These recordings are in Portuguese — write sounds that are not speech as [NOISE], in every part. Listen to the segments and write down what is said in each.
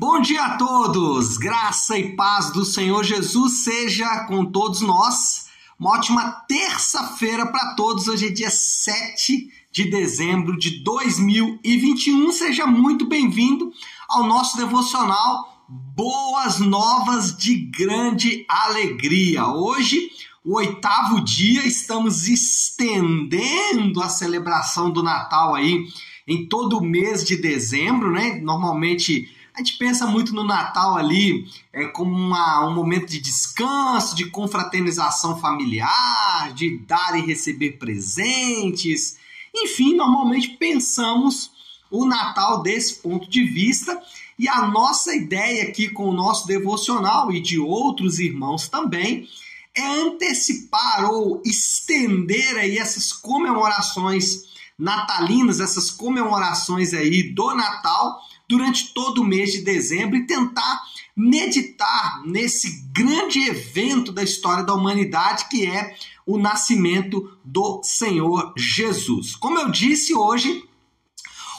Bom dia a todos! Graça e paz do Senhor Jesus seja com todos nós. Uma ótima terça-feira para todos. Hoje é dia 7 de dezembro de 2021. Seja muito bem-vindo ao nosso devocional Boas Novas de Grande Alegria. Hoje, o oitavo dia, estamos estendendo a celebração do Natal aí em todo o mês de dezembro, né? Normalmente a gente pensa muito no Natal ali é, como uma, um momento de descanso, de confraternização familiar, de dar e receber presentes. Enfim, normalmente pensamos o Natal desse ponto de vista. E a nossa ideia aqui com o nosso devocional e de outros irmãos também é antecipar ou estender aí essas comemorações natalinas, essas comemorações aí do Natal durante todo o mês de dezembro e tentar meditar nesse grande evento da história da humanidade que é o nascimento do Senhor Jesus. Como eu disse hoje,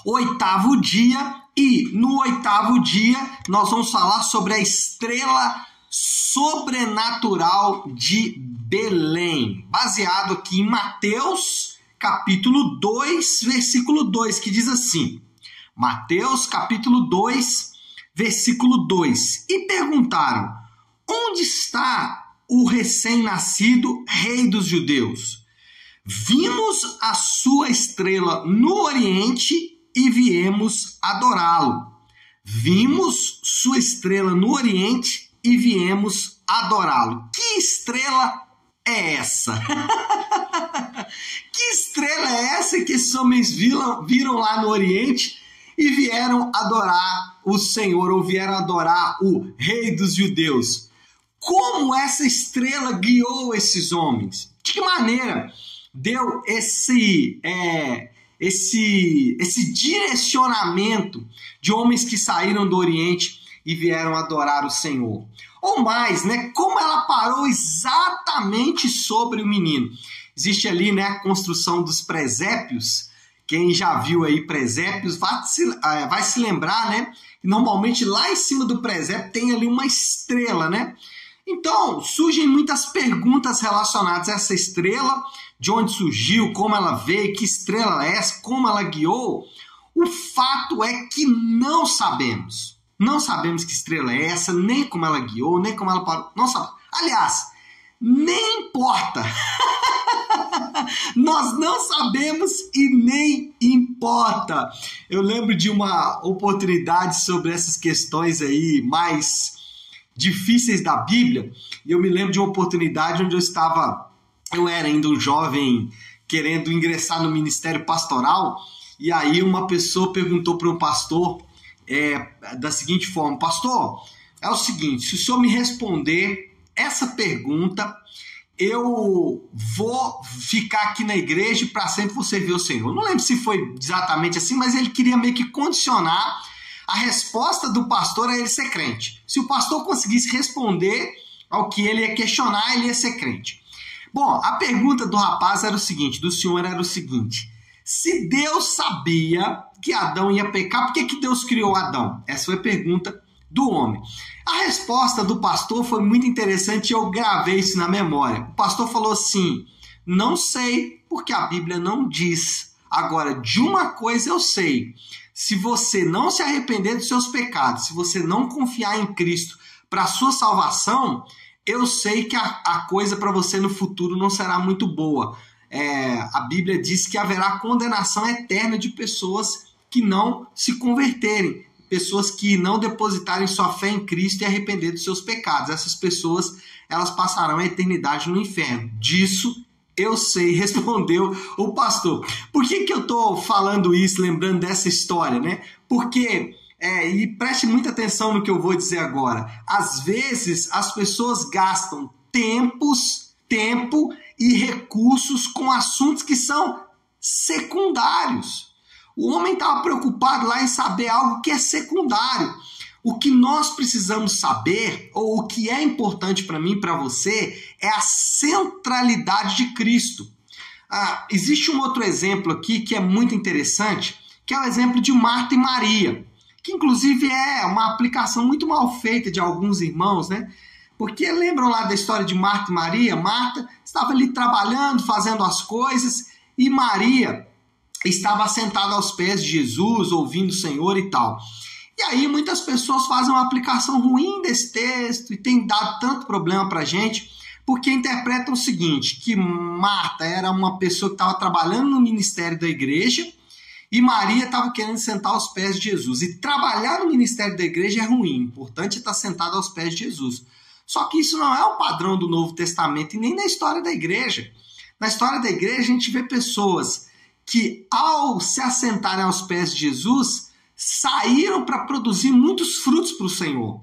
oitavo dia e no oitavo dia nós vamos falar sobre a estrela sobrenatural de Belém, baseado aqui em Mateus capítulo 2, versículo 2, que diz assim: Mateus capítulo 2, versículo 2. E perguntaram: Onde está o recém-nascido rei dos judeus? Vimos a sua estrela no oriente e viemos adorá-lo. Vimos sua estrela no oriente e viemos adorá-lo. Que estrela é essa? [LAUGHS] que estrela é essa que esses homens viram, viram lá no Oriente e vieram adorar o Senhor, ou vieram adorar o Rei dos Judeus. Como essa estrela guiou esses homens? De que maneira deu esse, é, esse, esse direcionamento de homens que saíram do Oriente e vieram adorar o Senhor? Ou mais, né? Como ela parou exatamente sobre o menino? Existe ali né, a construção dos presépios quem já viu aí presépios vai se, uh, vai se lembrar, né? Normalmente lá em cima do presépio tem ali uma estrela, né? Então surgem muitas perguntas relacionadas a essa estrela, de onde surgiu, como ela veio, que estrela é essa, como ela guiou. O fato é que não sabemos. Não sabemos que estrela é essa, nem como ela guiou, nem como ela parou. Não sabemos. Aliás, nem importa. [LAUGHS] [LAUGHS] Nós não sabemos e nem importa. Eu lembro de uma oportunidade sobre essas questões aí mais difíceis da Bíblia, e eu me lembro de uma oportunidade onde eu estava, eu era ainda um jovem querendo ingressar no ministério pastoral, e aí uma pessoa perguntou para um pastor é, da seguinte forma: Pastor, é o seguinte, se o senhor me responder essa pergunta, eu vou ficar aqui na igreja para sempre vou servir o Senhor. Não lembro se foi exatamente assim, mas ele queria meio que condicionar a resposta do pastor a ele ser crente. Se o pastor conseguisse responder ao que ele ia questionar, ele ia ser crente. Bom, a pergunta do rapaz era o seguinte, do senhor era o seguinte: se Deus sabia que Adão ia pecar, por que, que Deus criou Adão? Essa foi a pergunta do homem. A resposta do pastor foi muito interessante e eu gravei isso na memória. O pastor falou assim: não sei, porque a Bíblia não diz. Agora, de uma coisa eu sei: se você não se arrepender dos seus pecados, se você não confiar em Cristo para sua salvação, eu sei que a, a coisa para você no futuro não será muito boa. É, a Bíblia diz que haverá condenação eterna de pessoas que não se converterem pessoas que não depositarem sua fé em Cristo e arrepender dos seus pecados. Essas pessoas, elas passarão a eternidade no inferno. Disso eu sei, [LAUGHS] respondeu o pastor. Por que, que eu estou falando isso, lembrando dessa história, né? Porque, é, e preste muita atenção no que eu vou dizer agora. Às vezes, as pessoas gastam tempos, tempo e recursos com assuntos que são secundários. O homem estava preocupado lá em saber algo que é secundário. O que nós precisamos saber, ou o que é importante para mim e para você, é a centralidade de Cristo. Ah, existe um outro exemplo aqui que é muito interessante, que é o exemplo de Marta e Maria. que inclusive é uma aplicação muito mal feita de alguns irmãos, né? Porque lembram lá da história de Marta e Maria? Marta estava ali trabalhando, fazendo as coisas, e Maria estava sentada aos pés de Jesus, ouvindo o Senhor e tal. E aí muitas pessoas fazem uma aplicação ruim desse texto e tem dado tanto problema para gente, porque interpretam o seguinte, que Marta era uma pessoa que estava trabalhando no ministério da igreja e Maria estava querendo sentar aos pés de Jesus. E trabalhar no ministério da igreja é ruim, importante é estar sentado aos pés de Jesus. Só que isso não é o padrão do Novo Testamento e nem na história da igreja. Na história da igreja, a gente vê pessoas que, ao se assentarem aos pés de Jesus, saíram para produzir muitos frutos para o Senhor.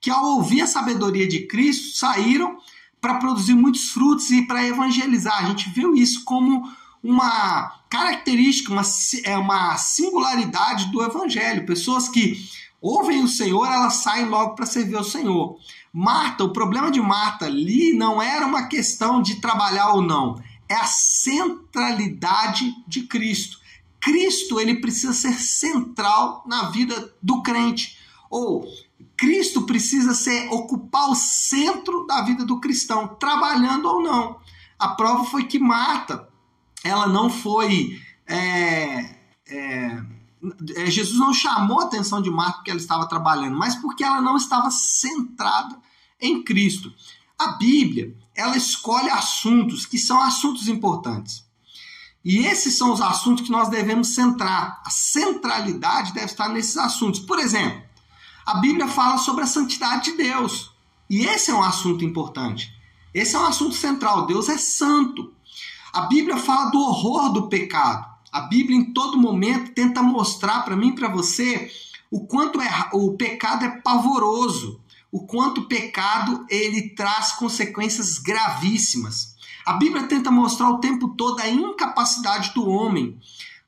Que, ao ouvir a sabedoria de Cristo, saíram para produzir muitos frutos e para evangelizar. A gente viu isso como uma característica, uma, é uma singularidade do evangelho. Pessoas que ouvem o Senhor, elas saem logo para servir ao Senhor. Marta, o problema de Marta ali não era uma questão de trabalhar ou não, é a centralidade de Cristo. Cristo ele precisa ser central na vida do crente. Ou Cristo precisa ser ocupar o centro da vida do cristão, trabalhando ou não. A prova foi que Marta, ela não foi é, é, é, Jesus não chamou a atenção de Marta porque ela estava trabalhando, mas porque ela não estava centrada em Cristo. A Bíblia, ela escolhe assuntos que são assuntos importantes. E esses são os assuntos que nós devemos centrar. A centralidade deve estar nesses assuntos. Por exemplo, a Bíblia fala sobre a santidade de Deus. E esse é um assunto importante. Esse é um assunto central. Deus é santo. A Bíblia fala do horror do pecado. A Bíblia em todo momento tenta mostrar para mim e para você o quanto é, o pecado é pavoroso, o quanto o pecado ele traz consequências gravíssimas. A Bíblia tenta mostrar o tempo todo a incapacidade do homem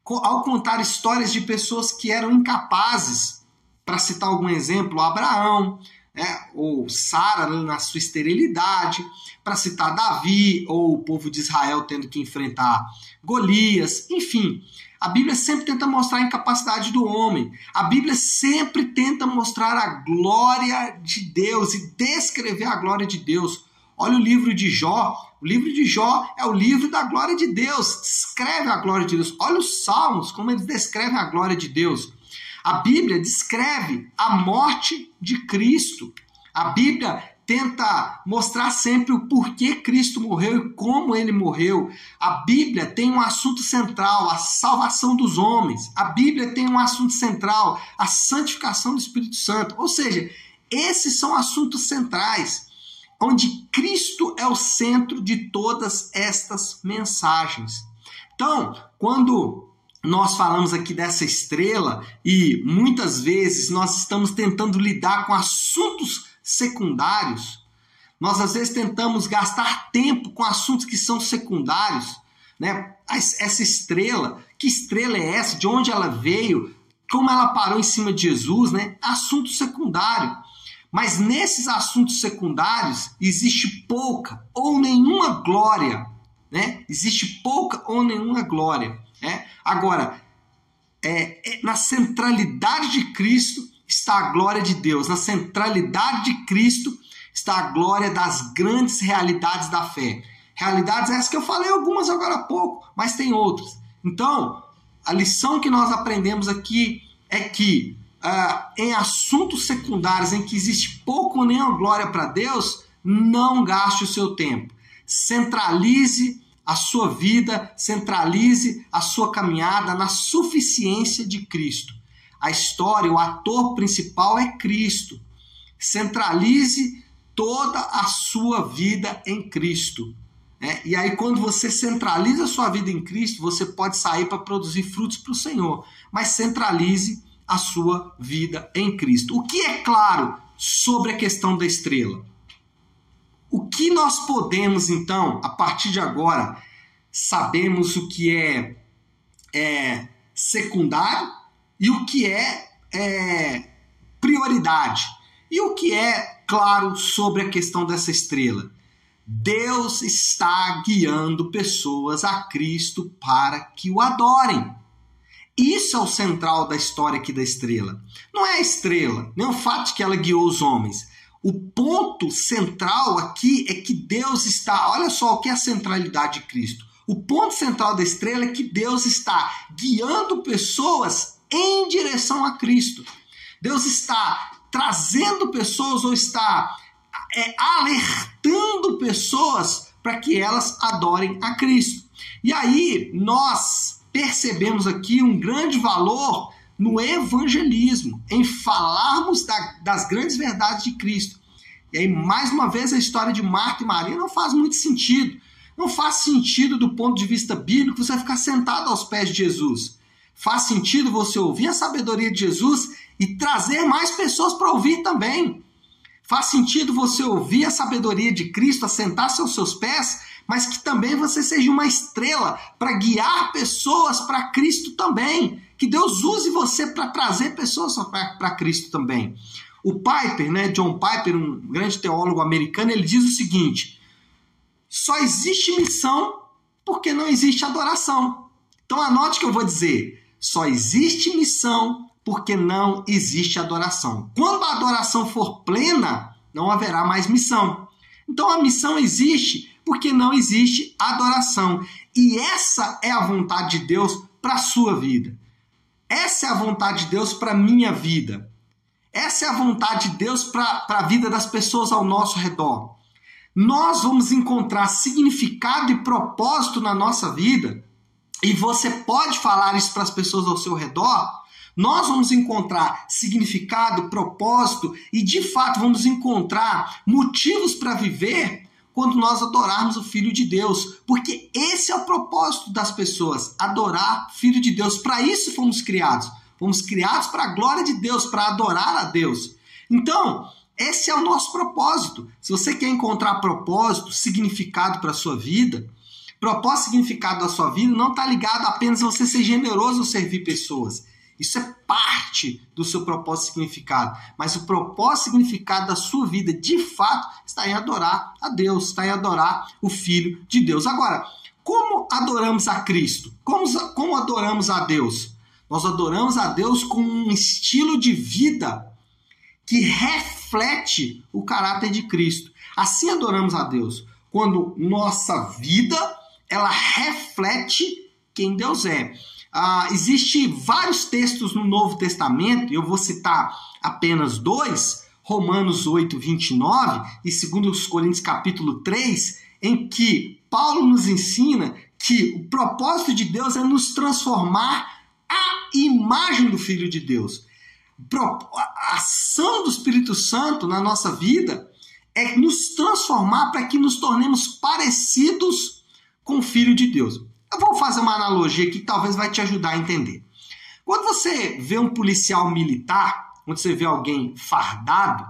ao contar histórias de pessoas que eram incapazes. Para citar algum exemplo, Abraão, né, ou Sara na sua esterilidade, para citar Davi, ou o povo de Israel tendo que enfrentar Golias, enfim. A Bíblia sempre tenta mostrar a incapacidade do homem. A Bíblia sempre tenta mostrar a glória de Deus e descrever a glória de Deus. Olha o livro de Jó. O livro de Jó é o livro da glória de Deus. Descreve a glória de Deus. Olha os salmos, como eles descrevem a glória de Deus. A Bíblia descreve a morte de Cristo. A Bíblia tenta mostrar sempre o porquê Cristo morreu e como ele morreu. A Bíblia tem um assunto central, a salvação dos homens. A Bíblia tem um assunto central, a santificação do Espírito Santo. Ou seja, esses são assuntos centrais, onde Cristo é o centro de todas estas mensagens. Então, quando nós falamos aqui dessa estrela e muitas vezes nós estamos tentando lidar com assuntos secundários. Nós às vezes tentamos gastar tempo com assuntos que são secundários, né? Essa estrela, que estrela é essa? De onde ela veio? Como ela parou em cima de Jesus, né? Assunto secundário. Mas nesses assuntos secundários existe pouca ou nenhuma glória, né? Existe pouca ou nenhuma glória. Né? Agora, é, é, na centralidade de Cristo está a glória de Deus, na centralidade de Cristo está a glória das grandes realidades da fé. Realidades essas que eu falei algumas agora há pouco, mas tem outras. Então, a lição que nós aprendemos aqui é que uh, em assuntos secundários em que existe pouco ou nenhuma glória para Deus, não gaste o seu tempo. Centralize a sua vida, centralize a sua caminhada na suficiência de Cristo. A história, o ator principal é Cristo. Centralize toda a sua vida em Cristo. Né? E aí, quando você centraliza a sua vida em Cristo, você pode sair para produzir frutos para o Senhor. Mas centralize a sua vida em Cristo. O que é claro sobre a questão da estrela? O que nós podemos, então, a partir de agora, sabemos o que é, é secundário e o que é, é prioridade. E o que é claro sobre a questão dessa estrela? Deus está guiando pessoas a Cristo para que o adorem. Isso é o central da história aqui da estrela. Não é a estrela, nem o fato que ela guiou os homens. O ponto central aqui é que Deus está. Olha só o que é a centralidade de Cristo. O ponto central da estrela é que Deus está guiando pessoas em direção a Cristo. Deus está trazendo pessoas ou está é, alertando pessoas para que elas adorem a Cristo. E aí nós percebemos aqui um grande valor no evangelismo, em falarmos da, das grandes verdades de Cristo. E aí, mais uma vez, a história de Marta e Maria não faz muito sentido. Não faz sentido do ponto de vista bíblico você ficar sentado aos pés de Jesus. Faz sentido você ouvir a sabedoria de Jesus e trazer mais pessoas para ouvir também. Faz sentido você ouvir a sabedoria de Cristo, assentar-se aos seus pés, mas que também você seja uma estrela para guiar pessoas para Cristo também. Que Deus use você para trazer pessoas para Cristo também. O Piper, né, John Piper, um grande teólogo americano, ele diz o seguinte: só existe missão porque não existe adoração. Então anote que eu vou dizer: só existe missão porque não existe adoração. Quando a adoração for plena, não haverá mais missão. Então a missão existe porque não existe adoração. E essa é a vontade de Deus para a sua vida. Essa é a vontade de Deus para a minha vida. Essa é a vontade de Deus para a vida das pessoas ao nosso redor. Nós vamos encontrar significado e propósito na nossa vida, e você pode falar isso para as pessoas ao seu redor nós vamos encontrar significado, propósito e de fato vamos encontrar motivos para viver quando nós adorarmos o Filho de Deus, porque esse é o propósito das pessoas, adorar o Filho de Deus. Para isso fomos criados. Fomos criados para a glória de Deus, para adorar a Deus. Então, esse é o nosso propósito. Se você quer encontrar propósito, significado para a sua vida, propósito, significado da sua vida não está ligado apenas a você ser generoso ou servir pessoas. Isso é parte do seu propósito significado. Mas o propósito significado da sua vida, de fato, está em adorar a Deus, está em adorar o Filho de Deus. Agora, como adoramos a Cristo? Como, como adoramos a Deus? Nós adoramos a Deus com um estilo de vida que reflete o caráter de Cristo. Assim adoramos a Deus, quando nossa vida ela reflete quem Deus é. Ah, Existem vários textos no Novo Testamento, eu vou citar apenas dois, Romanos 8, 29 e 2 Coríntios capítulo 3, em que Paulo nos ensina que o propósito de Deus é nos transformar à imagem do Filho de Deus. A ação do Espírito Santo na nossa vida é nos transformar para que nos tornemos parecidos com o Filho de Deus. Eu vou fazer uma analogia que talvez vai te ajudar a entender. Quando você vê um policial militar, quando você vê alguém fardado,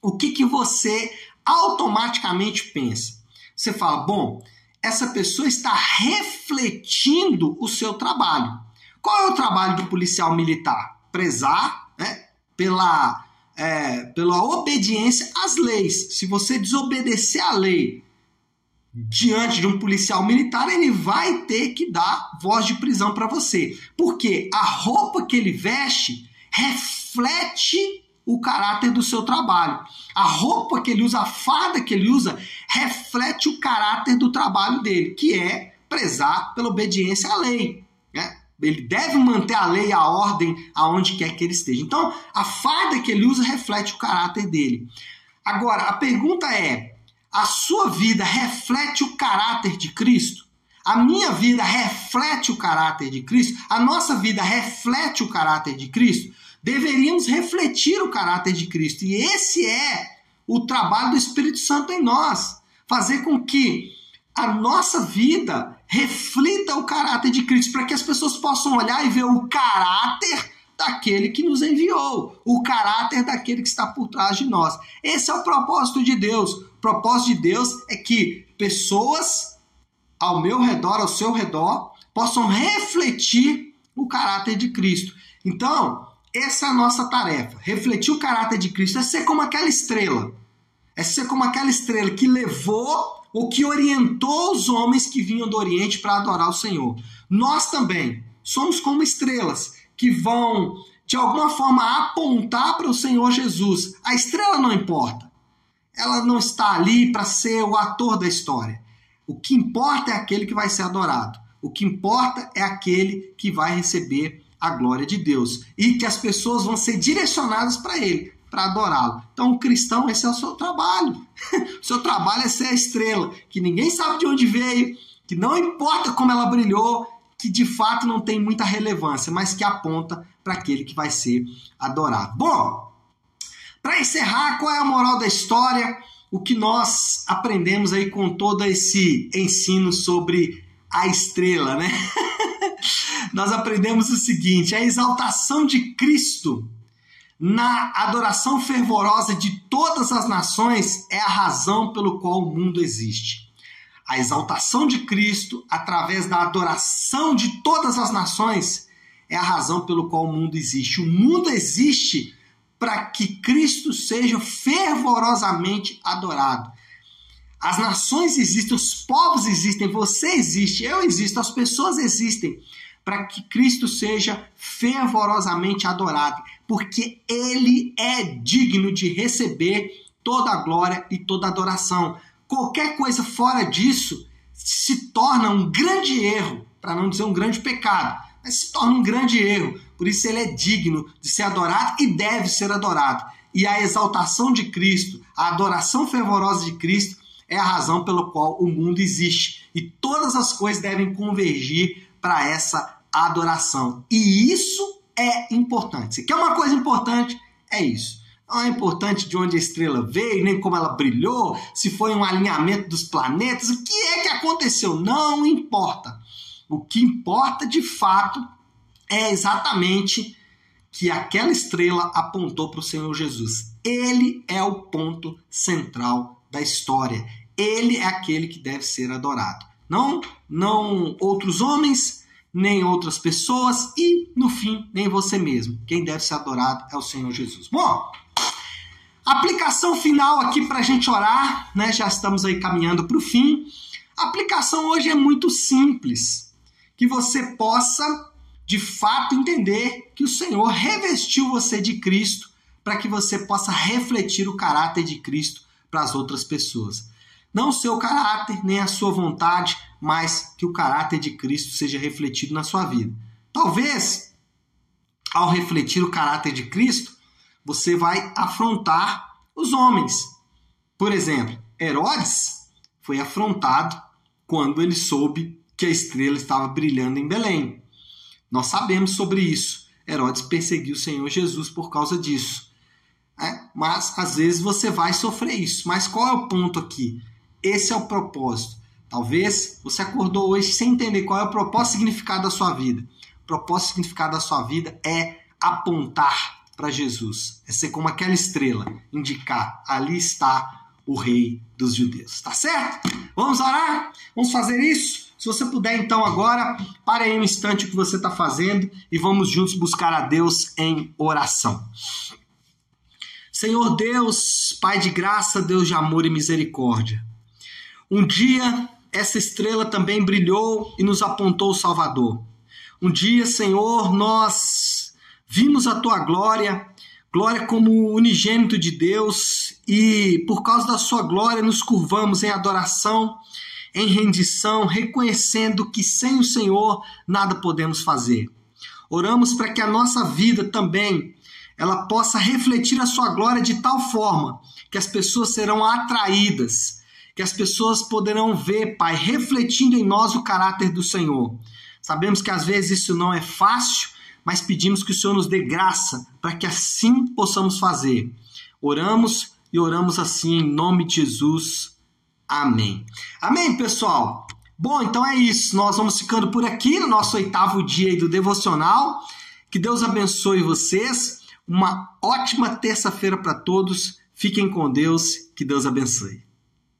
o que, que você automaticamente pensa? Você fala, bom, essa pessoa está refletindo o seu trabalho. Qual é o trabalho do policial militar? Prezar né, pela, é, pela obediência às leis. Se você desobedecer à lei diante de um policial militar, ele vai ter que dar voz de prisão para você. Porque a roupa que ele veste reflete o caráter do seu trabalho. A roupa que ele usa, a farda que ele usa, reflete o caráter do trabalho dele, que é prezar pela obediência à lei. Né? Ele deve manter a lei e a ordem aonde quer que ele esteja. Então, a farda que ele usa reflete o caráter dele. Agora, a pergunta é: a sua vida reflete o caráter de Cristo? A minha vida reflete o caráter de Cristo? A nossa vida reflete o caráter de Cristo? Deveríamos refletir o caráter de Cristo. E esse é o trabalho do Espírito Santo em nós. Fazer com que a nossa vida reflita o caráter de Cristo, para que as pessoas possam olhar e ver o caráter daquele que nos enviou, o caráter daquele que está por trás de nós. Esse é o propósito de Deus. Propósito de Deus é que pessoas ao meu redor, ao seu redor, possam refletir o caráter de Cristo. Então, essa é a nossa tarefa. Refletir o caráter de Cristo é ser como aquela estrela. É ser como aquela estrela que levou ou que orientou os homens que vinham do Oriente para adorar o Senhor. Nós também somos como estrelas que vão de alguma forma apontar para o Senhor Jesus. A estrela não importa. Ela não está ali para ser o ator da história. O que importa é aquele que vai ser adorado. O que importa é aquele que vai receber a glória de Deus e que as pessoas vão ser direcionadas para ele, para adorá-lo. Então, o cristão, esse é o seu trabalho. [LAUGHS] o seu trabalho é ser a estrela, que ninguém sabe de onde veio, que não importa como ela brilhou, que de fato não tem muita relevância, mas que aponta para aquele que vai ser adorado. Bom, para encerrar, qual é a moral da história? O que nós aprendemos aí com todo esse ensino sobre a estrela, né? [LAUGHS] nós aprendemos o seguinte: a exaltação de Cristo na adoração fervorosa de todas as nações é a razão pelo qual o mundo existe. A exaltação de Cristo através da adoração de todas as nações é a razão pelo qual o mundo existe. O mundo existe para que Cristo seja fervorosamente adorado. As nações existem, os povos existem, você existe, eu existo, as pessoas existem para que Cristo seja fervorosamente adorado, porque ele é digno de receber toda a glória e toda a adoração. Qualquer coisa fora disso se torna um grande erro, para não dizer um grande pecado, mas se torna um grande erro. Por isso ele é digno de ser adorado e deve ser adorado. E a exaltação de Cristo, a adoração fervorosa de Cristo é a razão pela qual o mundo existe. E todas as coisas devem convergir para essa adoração. E isso é importante. Se quer uma coisa importante, é isso. Não é importante de onde a estrela veio, nem como ela brilhou, se foi um alinhamento dos planetas, o que é que aconteceu. Não importa. O que importa de fato é exatamente que aquela estrela apontou para o Senhor Jesus. Ele é o ponto central da história. Ele é aquele que deve ser adorado. Não, não outros homens, nem outras pessoas e, no fim, nem você mesmo. Quem deve ser adorado é o Senhor Jesus. Bom, aplicação final aqui para a gente orar, né? Já estamos aí caminhando para o fim. A aplicação hoje é muito simples, que você possa de fato entender que o Senhor revestiu você de Cristo para que você possa refletir o caráter de Cristo para as outras pessoas. Não o seu caráter, nem a sua vontade, mas que o caráter de Cristo seja refletido na sua vida. Talvez, ao refletir o caráter de Cristo, você vai afrontar os homens. Por exemplo, Herodes foi afrontado quando ele soube que a estrela estava brilhando em Belém. Nós sabemos sobre isso. Herodes perseguiu o Senhor Jesus por causa disso. É, mas às vezes você vai sofrer isso. Mas qual é o ponto aqui? Esse é o propósito. Talvez você acordou hoje sem entender qual é o propósito e significado da sua vida. O propósito e significado da sua vida é apontar para Jesus. É ser como aquela estrela, indicar, ali está o rei dos judeus. Tá certo? Vamos orar? Vamos fazer isso? Se você puder, então, agora, pare aí um instante o que você está fazendo e vamos juntos buscar a Deus em oração. Senhor Deus, Pai de graça, Deus de amor e misericórdia. Um dia essa estrela também brilhou e nos apontou o Salvador. Um dia, Senhor, nós vimos a tua glória, glória como unigênito de Deus, e por causa da sua glória nos curvamos em adoração, em rendição, reconhecendo que sem o Senhor nada podemos fazer. Oramos para que a nossa vida também ela possa refletir a sua glória de tal forma que as pessoas serão atraídas que as pessoas poderão ver, Pai, refletindo em nós o caráter do Senhor. Sabemos que às vezes isso não é fácil, mas pedimos que o Senhor nos dê graça para que assim possamos fazer. Oramos e oramos assim em nome de Jesus. Amém. Amém, pessoal. Bom, então é isso. Nós vamos ficando por aqui no nosso oitavo dia do devocional. Que Deus abençoe vocês. Uma ótima terça-feira para todos. Fiquem com Deus. Que Deus abençoe.